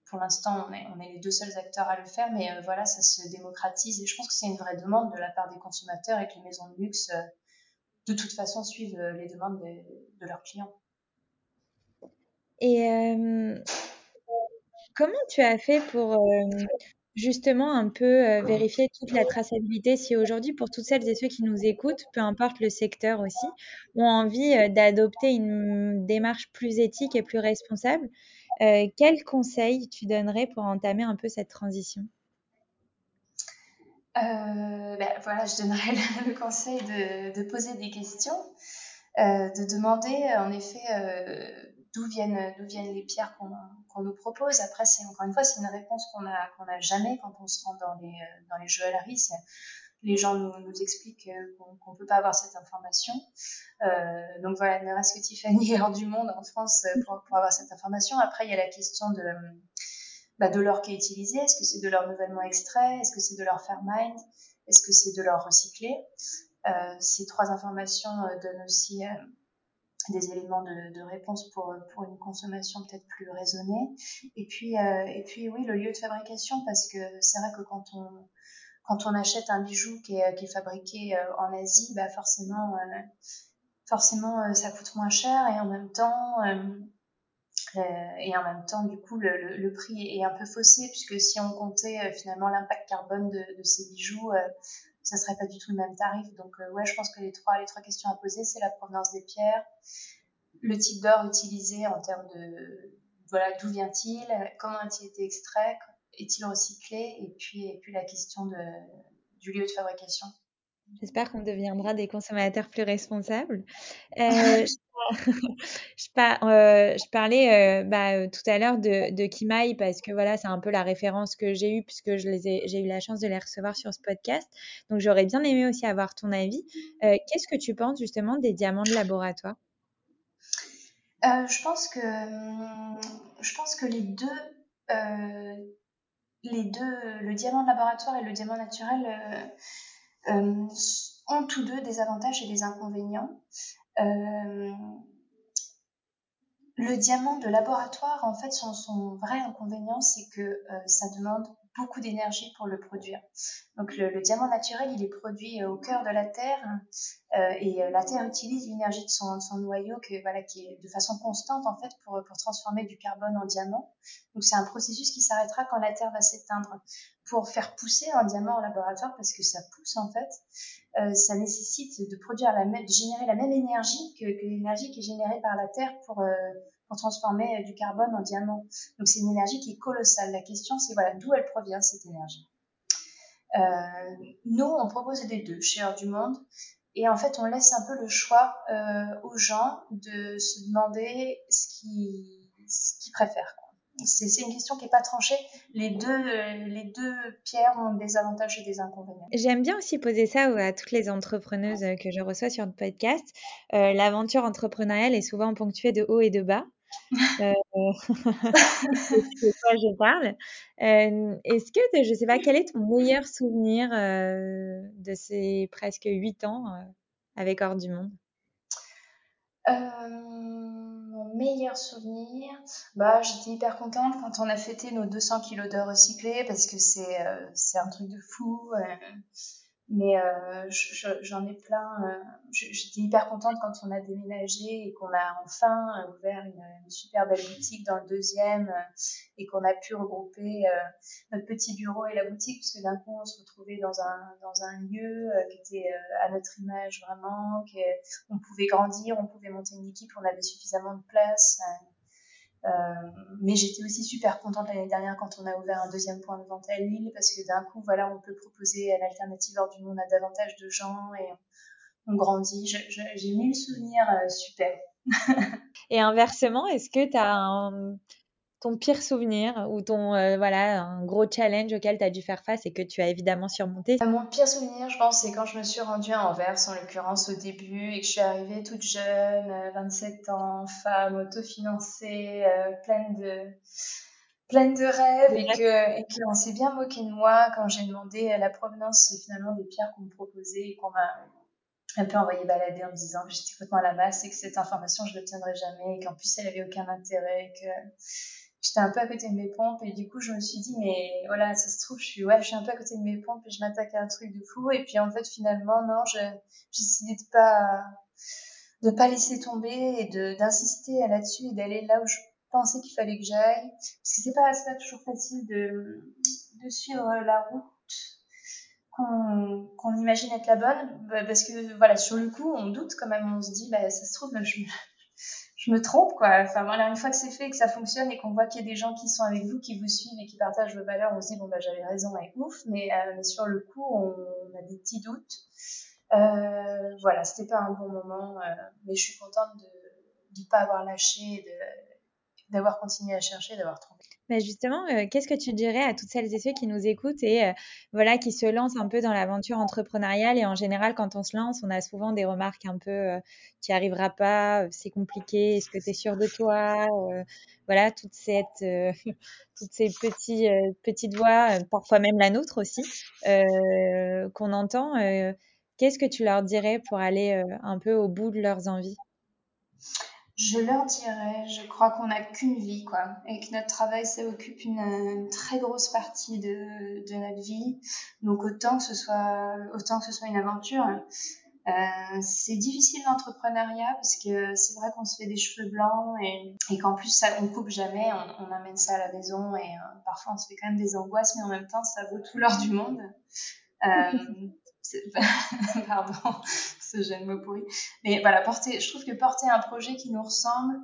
Pour l'instant, on est, on est les deux seuls acteurs à le faire, mais voilà, ça se démocratise et je pense que c'est une vraie demande de la part des consommateurs et que les maisons de luxe de toute façon suivent euh, les demandes de, leurs clients. Et euh, comment tu as fait pour justement un peu vérifier toute la traçabilité si aujourd'hui, pour toutes celles et ceux qui nous écoutent, peu importe le secteur aussi, ont envie d'adopter une démarche plus éthique et plus responsable, quels conseils tu donnerais pour entamer un peu cette transition? Euh, ben, voilà, je donnerais le, conseil de, de, poser des questions, euh, de demander en effet euh, d'où viennent, d'où viennent les pierres qu'on qu'on nous propose. Après, c'est encore une fois, c'est une réponse qu'on a qu'on a jamais quand on se rend dans les dans les joailleries. Les gens nous, nous expliquent qu'on ne peut pas avoir cette information. Euh, donc voilà, ne reste que Tiffany hors du monde en France pour, pour, avoir cette information. Après, il y a la question de bah, de l'or qui est utilisé. Est-ce que c'est de l'or nouvellement extrait? Est-ce que c'est de l'or Fairmind Est-ce que c'est de l'or recyclé? Euh, Ces trois informations euh, donnent aussi euh, des éléments de, réponse pour, pour une consommation peut-être plus raisonnée. Et puis, et puis oui, le lieu de fabrication, parce que c'est vrai que quand on, quand on achète un bijou qui est, qui est fabriqué en Asie, bah forcément, forcément ça coûte moins cher et en même temps, et en même temps, du coup, le, le, le, prix est un peu faussé puisque si on comptait euh, finalement l'impact carbone de, de, ces bijoux, euh, ça serait pas du tout le même tarif. Donc ouais, je pense que les trois les trois questions à poser, c'est la provenance des pierres, le type d'or utilisé en termes de voilà d'où vient-il, comment a-t-il été extrait, est-il recyclé, et puis et puis la question de, du lieu de fabrication. J'espère qu'on deviendra des consommateurs plus responsables. Euh, je, euh, je, parlais euh, bah, tout à l'heure de, de Kimaï parce que voilà, c'est un peu la référence que j'ai eue puisque j'ai eu la chance de les recevoir sur ce podcast. Donc j'aurais bien aimé aussi avoir ton avis. Euh, qu'est-ce que tu penses justement des diamants de laboratoire? Je pense que que les deux le diamant de laboratoire et le diamant naturel euh, ont tous deux des avantages et des inconvénients. Euh, le diamant de laboratoire, en fait, son, vrai inconvénient, c'est que euh, ça demande beaucoup d'énergie pour le produire. Donc le, diamant naturel, il est produit au cœur de la Terre euh, et la Terre utilise l'énergie de son, son, noyau que, voilà, qui est de façon constante en fait pour, pour transformer du carbone en diamant. Donc c'est un processus qui s'arrêtera quand la Terre va s'éteindre. Pour faire pousser un diamant en laboratoire, parce que ça pousse en fait, euh, ça nécessite de produire la même, de générer la même énergie que, que l'énergie qui est générée par la Terre pour euh, pour transformer euh, du carbone en diamant. Donc c'est une énergie qui est colossale. La question c'est voilà d'où elle provient cette énergie. Euh, nous on propose les deux chez Heure du Monde et en fait on laisse un peu le choix euh, aux gens de se demander ce qu'ils qu préfèrent. C'est une question qui n'est pas tranchée. Les deux, pierres ont des avantages et des inconvénients. J'aime bien aussi poser ça à toutes les entrepreneuses que je reçois sur le podcast. L'aventure entrepreneuriale est souvent ponctuée de hauts et de bas. Euh, de quoi je parle. Euh, Est-ce que, je sais pas, quel est ton meilleur souvenir euh, de ces presque huit ans euh, avec Hors du Monde? Mon meilleur souvenir, bah, j'étais hyper contente quand on a fêté nos 200 kilos d'or recyclés parce que c'est c'est un truc de fou. Mais euh, j'en ai plein. Euh, J'étais hyper contente quand on a déménagé et qu'on a enfin ouvert une, super belle boutique dans le deuxième euh, et qu'on a pu regrouper euh, notre petit bureau et la boutique puisque d'un coup on se retrouvait dans un, dans un lieu euh, qui était à notre image vraiment, qu'on pouvait grandir, on pouvait monter une équipe, on avait suffisamment de place. Euh, mais j'étais aussi super contente l'année dernière quand on a ouvert un deuxième point de vente à Lille parce que d'un coup, voilà, on peut proposer une alternative hors du monde à davantage de gens et on grandit. J'ai mille souvenirs euh, super. et inversement, est-ce que tu as un, ton pire souvenir ou ton euh, voilà un gros challenge auquel tu as dû faire face et que tu as évidemment surmonté? Mon pire souvenir, je pense, c'est quand je me suis rendue à Anvers, en l'occurrence au début, et que je suis arrivée toute jeune, 27 ans, femme, autofinancée, euh, pleine de pleine de rêves et que et qu'on s'est bien moqué de moi quand j'ai demandé la provenance finalement des pierres qu'on me proposait et qu'on m'a un peu envoyé balader en me disant que j'étais complètement à la masse et que cette information je l'obtiendrais jamais et qu'en plus elle avait aucun intérêt que j'étais un peu à côté de mes pompes et du coup je me suis dit mais voilà ça se trouve je suis ouais je suis un peu à côté de mes pompes et je m'attaque à un truc de fou. Et puis en fait finalement non j'ai décidé de pas de pas laisser tomber et de d'insister là-dessus et d'aller là où je pensais qu'il fallait que j'aille. Parce que c'est pas, pas toujours facile de, de suivre la route qu'on imagine être la bonne, bah, parce que voilà, sur le coup, on doute quand même, on se dit, bah, ça se trouve, je, je me trompe, quoi. Enfin, voilà, une fois que c'est fait, que ça fonctionne et qu'on voit qu'il y a des gens qui sont avec vous, qui vous suivent et qui partagent vos valeurs, on se dit, bon, bah, j'avais raison et ouf, mais, euh, sur le coup, on, a des petits doutes. Euh, voilà, c'était pas un bon moment, euh, mais je suis contente de ne pas avoir lâché, d'avoir continué à chercher, d'avoir trouvé. Mais justement, euh, qu'est-ce que tu dirais à toutes celles et ceux qui nous écoutent et euh, voilà qui se lancent un peu dans l'aventure entrepreneuriale et en général quand on se lance, on a souvent des remarques un peu euh, tu n'y arriveras pas, c'est compliqué, est-ce que tu es sûr de toi Voilà, toute cette toutes ces petits petites voix, parfois même la nôtre aussi qu'on entend qu'est-ce que tu leur dirais pour aller un peu au bout de leurs envies? Je leur dirais, je crois qu'on n'a qu'une vie, quoi, et que notre travail, ça occupe une, très grosse partie de, de, notre vie. Donc autant que ce soit, autant que ce soit une aventure. Euh, c'est difficile l'entrepreneuriat parce que c'est vrai qu'on se fait des cheveux blancs et, et qu'en plus ça, on coupe jamais, on, on, amène ça à la maison et euh, parfois on se fait quand même des angoisses, mais en même temps ça vaut tout l'or du monde. Euh, pardon, ce jeune mot pourri. Mais voilà, porter, je trouve que porter un projet qui nous ressemble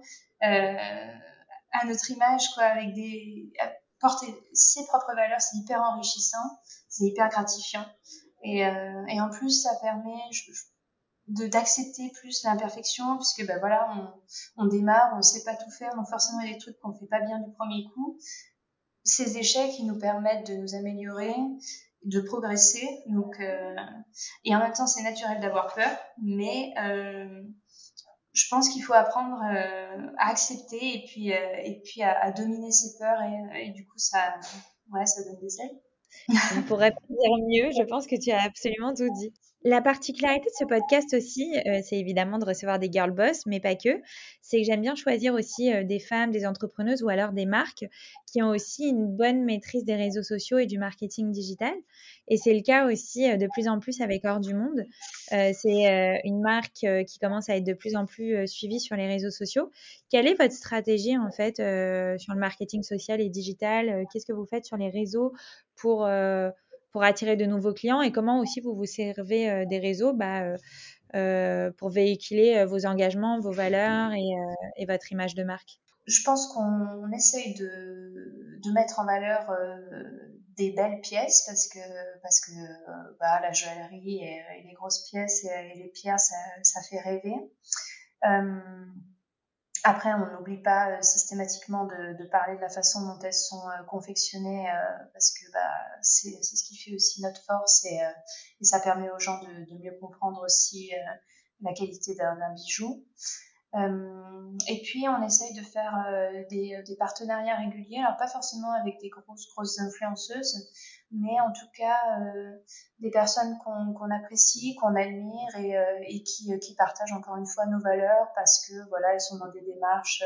euh, à notre image, quoi, avec des, porter ses propres valeurs, c'est hyper enrichissant, c'est hyper gratifiant. Et, euh, et, en plus, ça permet de d'accepter plus l'imperfection, puisque ben voilà, on, on démarre, on sait pas tout faire, donc forcément il y a des trucs qu'on fait pas bien du premier coup. Ces échecs, ils nous permettent de nous améliorer, de progresser. Donc, euh, et en même temps, c'est naturel d'avoir peur, mais euh, je pense qu'il faut apprendre euh, à accepter et puis, et puis à, dominer ses peurs et, du coup, ça, ouais, ça donne des ailes. On pourrait pas dire mieux. Je pense que tu as absolument tout dit. La particularité de ce podcast aussi, euh, c'est évidemment de recevoir des girl boss, mais pas que. C'est que j'aime bien choisir aussi euh, des femmes, des entrepreneuses ou alors des marques qui ont aussi une bonne maîtrise des réseaux sociaux et du marketing digital. Et c'est le cas aussi euh, de plus en plus avec Hors du Monde. c'est une marque qui commence à être de plus en plus suivie sur les réseaux sociaux. Quelle est votre stratégie en fait sur le marketing social et digital? Qu'est-ce que vous faites sur les réseaux pour pour attirer de nouveaux clients et comment aussi vous vous servez euh, des réseaux bah, euh, euh, pour véhiculer vos engagements, vos valeurs et, votre image de marque? Je pense qu'on essaye de, mettre en valeur des belles pièces parce que, parce que bah, la joaillerie et, les grosses pièces et, les pierres, ça, fait rêver. Après, on n'oublie pas euh, systématiquement de, parler de la façon dont elles sont euh, confectionnées, euh, parce que bah, c'est ce qui fait aussi notre force et, ça permet aux gens de, mieux comprendre aussi la qualité d'un bijou. Et puis on essaye de faire des, des, partenariats réguliers, alors pas forcément avec des grosses grosses influenceuses, mais en tout cas euh, des personnes qu'on qu'on apprécie, qu'on admire et, et qui, qui, partagent encore une fois nos valeurs parce que voilà elles sont dans des démarches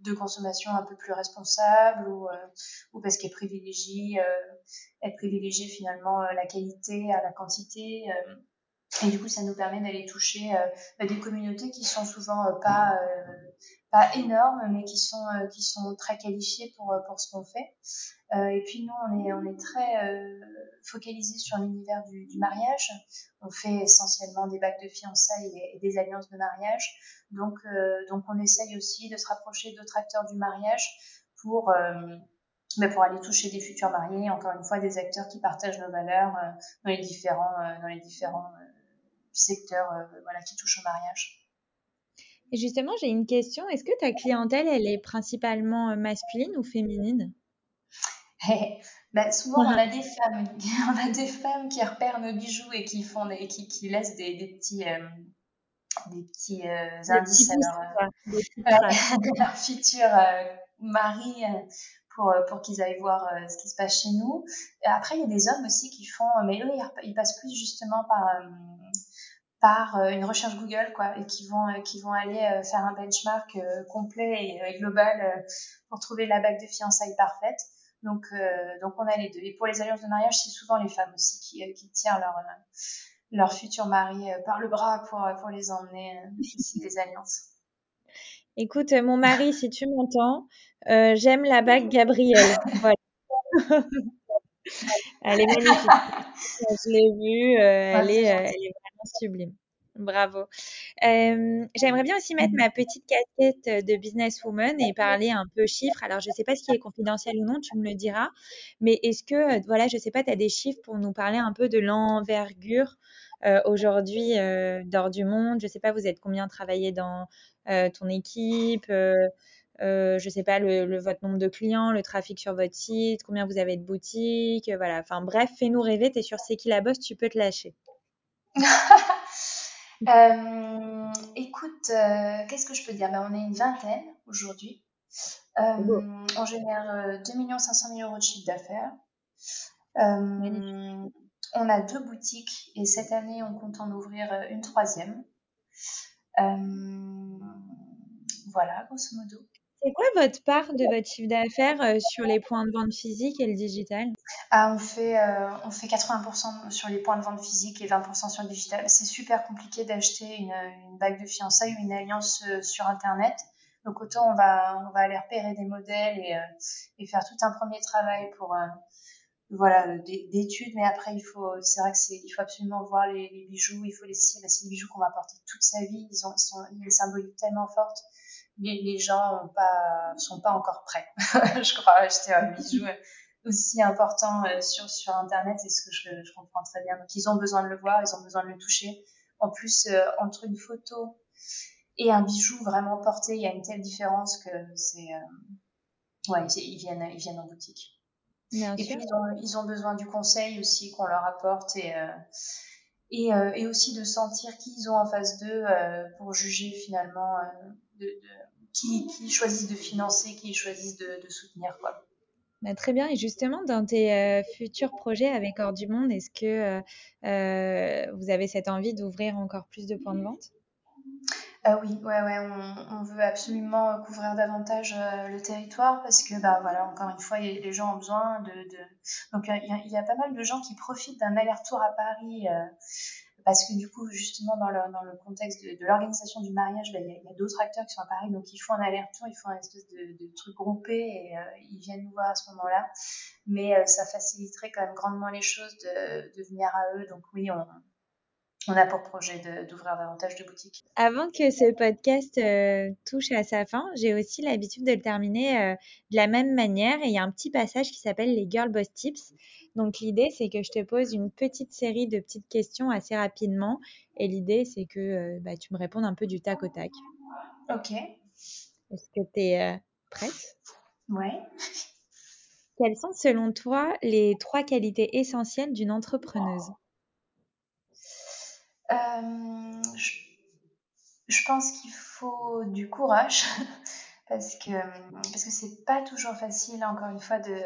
de consommation un peu plus responsable ou, ou parce qu'elles privilégient, elles privilégient finalement la qualité à la quantité. Et du coup, ça nous permet d'aller toucher euh, bah, des communautés qui sont souvent euh, pas euh, pas énormes, mais qui sont qui sont très qualifiées pour pour ce qu'on fait. et puis nous, on est on est très focalisé sur l'univers du, mariage. On fait essentiellement des bacs de fiançailles et, des alliances de mariage. Donc donc on essaye aussi de se rapprocher d'autres acteurs du mariage pour bah, pour aller toucher des futurs mariés, encore une fois des acteurs qui partagent nos valeurs dans les différents dans les différents secteur euh, voilà, qui touche au mariage. Et justement, j'ai une question. Est-ce que ta clientèle, elle est principalement euh, masculine ou féminine? Bah, Souvent, on a des femmes. on a des femmes qui repèrent nos bijoux et qui font des, qui, qui laissent des, des petits, euh, des petits euh, indices à leur, futur mari pour, pour qu'ils aillent voir ce qui se passe chez nous. Après, il y a des hommes aussi qui font, mais eux, ils, ils passent plus justement par par euh, une recherche Google quoi et qui vont euh, qui vont aller euh, faire un benchmark complet et global pour trouver la bague de fiançailles parfaite. Donc donc on a les deux. Et pour les alliances de mariage, c'est souvent les femmes aussi qui qui tirent leur leur futur mari par le bras pour pour les emmener ici des alliances. Écoute, mon mari, si tu m'entends, euh, j'aime la bague Gabrielle. Voilà. elle est magnifique. Je l'ai vue, euh, elle, est, euh, elle est vraiment sublime. Bravo. Euh, J'aimerais bien aussi mettre ma petite casquette de businesswoman et parler un peu chiffres. Alors, je ne sais pas ce qui est confidentiel ou non, tu me le diras. Mais est-ce que, voilà, je ne sais pas, tu as des chiffres pour nous parler un peu de l'envergure euh, aujourd'hui euh, d'or du monde? Je ne sais pas, vous êtes combien travaillé dans euh, ton équipe euh, euh, je sais pas, le, votre nombre de clients, le trafic sur votre site, combien vous avez de boutiques, euh, voilà. Enfin bref, fais-nous rêver, tu sur C'est qui la bosse, tu peux te lâcher. euh, écoute, euh, qu'est-ce que je peux dire? Ben, On est une vingtaine aujourd'hui. Euh, on génère 2 500 000 euros de chiffre d'affaires. On a deux boutiques et cette année, on compte en ouvrir une troisième. Voilà, grosso modo. C'est quoi votre part de votre chiffre d'affaires euh, sur les points de vente physiques et le digital? Ah, on, fait, euh, on fait 80% sur les points de vente physiques et 20% sur le digital. C'est super compliqué d'acheter une, bague de fiançailles ou une alliance euh, sur Internet. Donc autant on va, on va aller repérer des modèles et, faire tout un premier travail pour voilà d'études. Mais après il faut, c'est vrai que il faut absolument voir les, bijoux. Il faut les c'est des bijoux qu'on va porter toute sa vie. Ils ont, ils sont, une symbolique tellement forte les, les gens ont pas, sont pas encore prêts, je crois, acheter un bijou aussi important euh, sur, sur Internet, c'est ce que je, je, comprends très bien. Donc, ils ont besoin de le voir, ils ont besoin de le toucher. En plus, euh, entre une photo et un bijou vraiment porté, il y a une telle différence que c'est... Euh... Ouais, ils viennent, ils viennent en boutique. Bien et sûr. puis, ils ont, ils ont besoin du conseil aussi qu'on leur apporte et... Euh, et, et, aussi de sentir qui ils ont en face d'eux pour juger finalement de, de, qui, qui choisissent de financer, qui choisissent de, de soutenir. Quoi. Bah, très bien. Et justement, dans tes euh, futurs projets avec Hors du Monde, est-ce que euh, vous avez cette envie d'ouvrir encore plus de points de vente? Euh, oui, ouais, ouais, on, on, veut absolument couvrir davantage euh, le territoire parce que, bah voilà, encore une fois, les gens ont besoin de. de... Donc, il y, y, a pas mal de gens qui profitent d'un aller-retour à Paris euh, parce que du coup, justement, dans le, dans le contexte de, l'organisation du mariage, il bah, y a, y a d'autres acteurs qui sont à Paris, donc ils font un aller-retour, ils font un espèce de, de truc groupé et euh, ils viennent nous voir à ce moment-là. Mais euh, ça faciliterait quand même grandement les choses de, de venir à eux. Donc oui, on, on a pour projet d'ouvrir davantage de boutiques. Avant que ce podcast euh, touche à sa fin, j'ai aussi l'habitude de le terminer euh, de la même manière et il y a un petit passage qui s'appelle les Girl Boss Tips. Donc l'idée, c'est que je te pose une petite série de petites questions assez rapidement et l'idée, c'est que euh, bah, tu me répondes un peu du tac au tac. Ok. Est-ce que tu es prête? Ouais. Quelles sont selon toi les trois qualités essentielles d'une entrepreneuse? Je, je, pense qu'il faut du courage parce que parce que c'est pas toujours facile encore une fois de,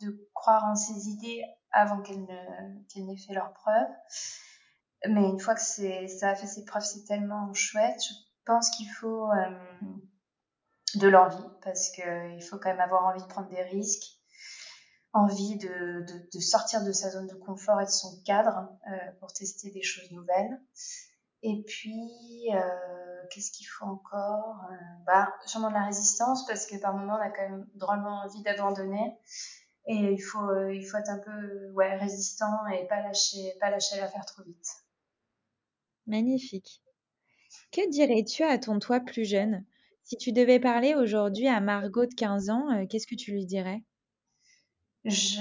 de croire en ses idées avant qu'elles ne qu'elles n'aient fait leurs preuves mais une fois que ça a fait ses preuves c'est tellement chouette. Je pense qu'il faut euh, de l'envie parce que il faut quand même avoir envie de prendre des risques envie de, de, sortir de sa zone de confort et de son cadre euh, pour tester des choses nouvelles. Et puis, euh, qu'est-ce qu'il faut encore euh, bah, Sûrement de la résistance, parce que par moments, on a quand même drôlement envie d'abandonner. Et il faut, il faut être un peu ouais, résistant et pas lâcher, pas lâcher l'affaire trop vite. Magnifique. Que dirais-tu à ton toi plus jeune? Si tu devais parler aujourd'hui à Margot de 15 ans, euh, qu'est-ce que tu lui dirais? Je...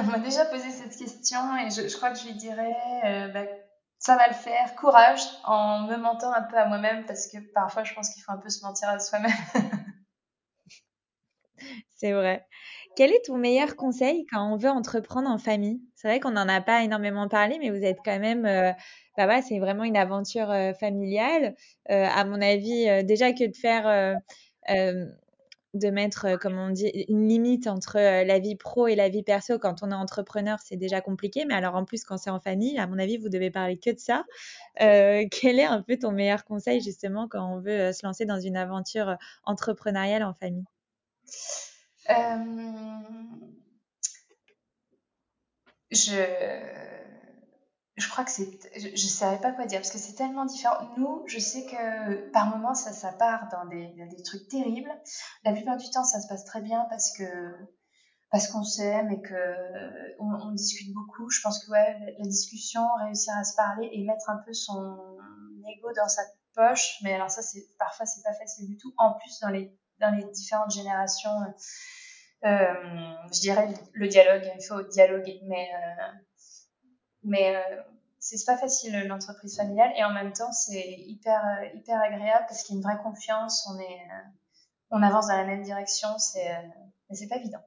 on m'a déjà posé cette question et je, crois que je lui dirais euh, bah, ça va le faire, courage, en me mentant un peu à moi-même parce que parfois je pense qu'il faut un peu se mentir à soi-même. C'est vrai. Quel est ton meilleur conseil quand on veut entreprendre en famille? C'est vrai qu'on n'en a pas énormément parlé, mais vous êtes quand même, euh, bah ouais, c'est vraiment une aventure euh, familiale. À mon avis, déjà que de faire de mettre, comme on dit, une limite entre la vie pro et la vie perso quand on est entrepreneur, c'est déjà compliqué. Mais alors en plus, quand c'est en famille, à mon avis, vous devez parler que de ça. Euh, quel est un peu ton meilleur conseil justement quand on veut se lancer dans une aventure entrepreneuriale en famille? Euh... Je je crois que c'est, je, ne savais pas quoi dire parce que c'est tellement différent. Nous, je sais que par moments ça, ça part dans des, trucs terribles. La plupart du temps, ça se passe très bien parce qu'on s'aime et que on, on, discute beaucoup. Je pense que ouais, la discussion, réussir à se parler et mettre un peu son ego dans sa poche. Mais alors ça, c'est parfois c'est pas facile du tout. En plus, dans les dans les différentes générations, euh, je dirais le dialogue. Il faut dialoguer, mais euh, mais euh, c'est pas facile l'entreprise familiale et en même temps c'est hyper euh, hyper agréable parce qu'il y a une vraie confiance. On est euh, on avance dans la même direction. C'est mais c'est pas évident.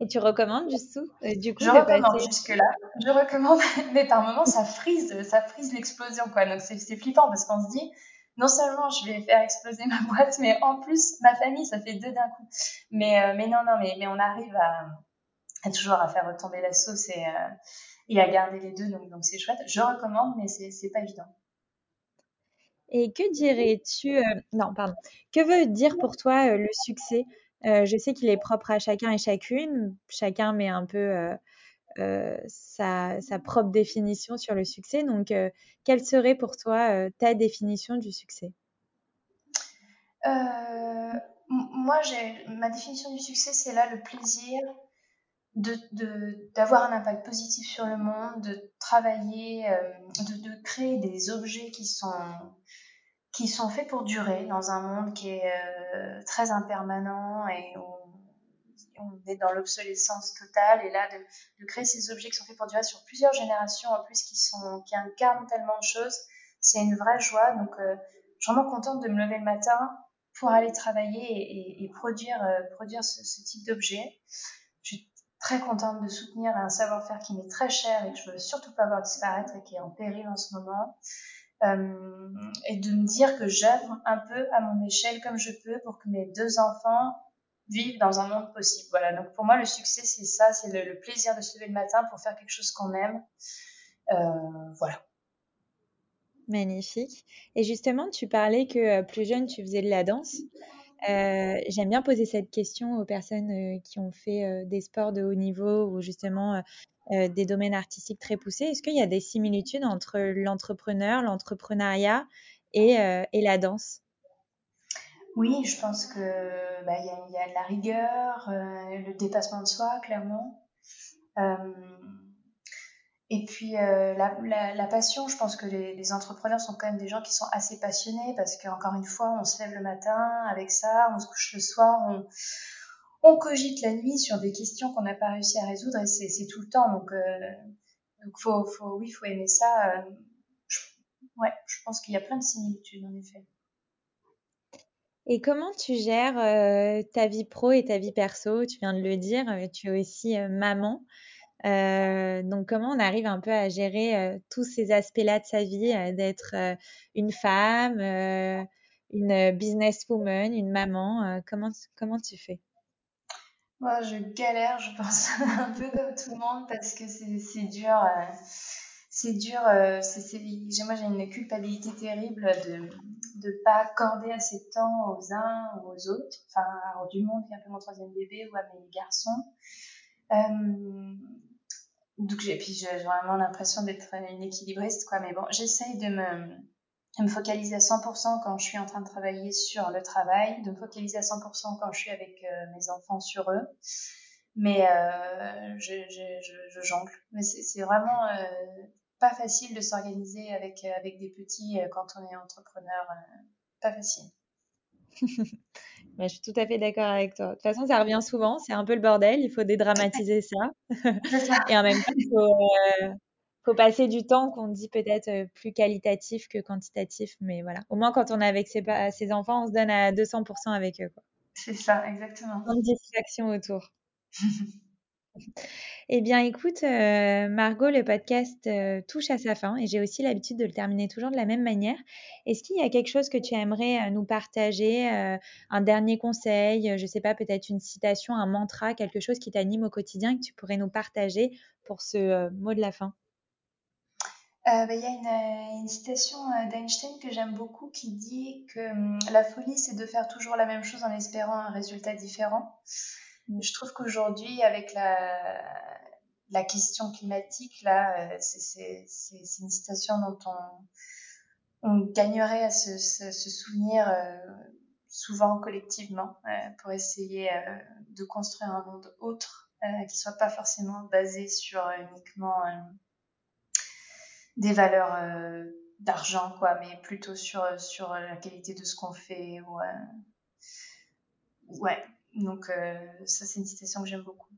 Et tu recommandes du coup, du coup Je recommande jusque-là. Je recommande, mais par moments, ça frise, ça frise l'explosion, quoi. Donc, c'est flippant parce qu'on se dit, non seulement je vais faire exploser ma boîte, mais en plus, ma famille, ça fait deux d'un coup. Mais, mais non, non, mais, mais on arrive à, à toujours à faire retomber la sauce et, et à garder les deux, donc donc c'est chouette. Je recommande, mais c'est pas évident. Et que dirais-tu euh, Non, pardon. Que veut dire pour toi euh, le succès? Euh, Je sais qu'il est propre à chacun et chacune. Chacun met un peu sa, sa, propre définition sur le succès. Donc, quelle serait pour toi ta définition du succès? Moi, j'ai ma définition du succès, c'est là le plaisir d'avoir un impact positif sur le monde, de travailler, euh, de, de, créer des objets qui sont qui sont faits pour durer dans un monde qui est euh, très impermanent et où on est dans l'obsolescence totale et là de, de, créer ces objets qui sont faits pour durer sur plusieurs générations en plus qui sont qui incarnent tellement de choses, c'est une vraie joie. Donc euh, je suis vraiment contente de me lever le matin pour aller travailler et, et, produire euh, produire ce, ce type d'objet très contente de soutenir un savoir-faire qui m'est très cher et que je veux surtout pas voir disparaître et qui est en péril en ce moment. Euh, et de me dire que j'œuvre un peu à mon échelle comme je peux pour que mes deux enfants vivent dans un monde possible. Voilà. Donc pour moi, le succès, c'est ça, c'est le, plaisir de se lever le matin pour faire quelque chose qu'on aime. Euh, voilà. Magnifique. Et justement, tu parlais que euh, plus jeune, tu faisais de la danse. Euh, j'aime bien poser cette question aux personnes euh, qui ont fait euh, des sports de haut niveau ou justement des domaines artistiques très poussés. Est-ce qu'il y a des similitudes entre l'entrepreneur, l'entrepreneuriat et, la danse? Oui, je pense que bah, y, a de la rigueur, le dépassement de soi, clairement. Et puis euh, la, passion, je pense que les, entrepreneurs sont quand même des gens qui sont assez passionnés parce qu'encore une fois, on se lève le matin avec ça, on se couche le soir, on, cogite la nuit sur des questions qu'on n'a pas réussi à résoudre et c'est tout le temps. Donc, euh, faut, oui, faut aimer ça. Euh, je, ouais, je pense qu'il y a plein de similitudes en effet. Et comment tu gères ta vie pro et ta vie perso? Tu viens de le dire, tu es aussi maman. Euh, donc, comment on arrive un peu à gérer euh, tous ces aspects-là de sa vie, euh, d'être une femme, une businesswoman, une maman comment, comment tu fais? Moi, je galère, je pense, un peu comme tout le monde, parce que c'est dur. c'est dur. moi, j'ai une culpabilité terrible de ne pas accorder assez de temps aux uns ou aux autres. Enfin, alors, du monde qui a fait mon troisième bébé ou à mes garçons. Euh, donc j'ai puis j'ai vraiment l'impression d'être une équilibriste quoi mais bon j'essaye de me de me focaliser à 100% quand je suis en train de travailler sur le travail, de me focaliser à 100% quand je suis avec euh, mes enfants sur eux. Mais euh, je, je, je, je, jongle. Mais c'est vraiment euh, pas facile de s'organiser avec, avec des petits euh, quand on est entrepreneur. Euh, pas facile. Je suis tout à fait d'accord avec toi. De toute façon, ça revient souvent, c'est un peu le bordel, il faut dédramatiser ça. Et en même temps, il faut, euh, faut, passer du temps qu'on dit peut-être euh, plus qualitatif que quantitatif. Mais voilà, au moins quand on est avec ses, ses enfants, on se donne à 200% avec eux. C'est ça, exactement. Sans distraction autour. Eh bien, écoute, euh, Margot, le podcast euh, touche à sa fin et j'ai aussi l'habitude de le terminer toujours de la même manière. Est-ce qu'il y a quelque chose que tu aimerais euh, nous partager, un dernier conseil, je ne sais pas, peut-être une citation, un mantra, quelque chose qui t'anime au quotidien que tu pourrais nous partager pour ce mot de la fin? Bah, il y a une, une citation d'Einstein que j'aime beaucoup qui dit que hum, la folie, c'est de faire toujours la même chose en espérant un résultat différent. Je trouve qu'aujourd'hui, avec la, question climatique, là, c'est une citation dont on, gagnerait à se, souvenir souvent collectivement pour essayer de construire un monde autre qui soit pas forcément basé sur uniquement des valeurs euh, d'argent, quoi, mais plutôt sur, sur la qualité de ce qu'on fait. Ouais. Donc, euh, ça, c'est une citation que j'aime beaucoup.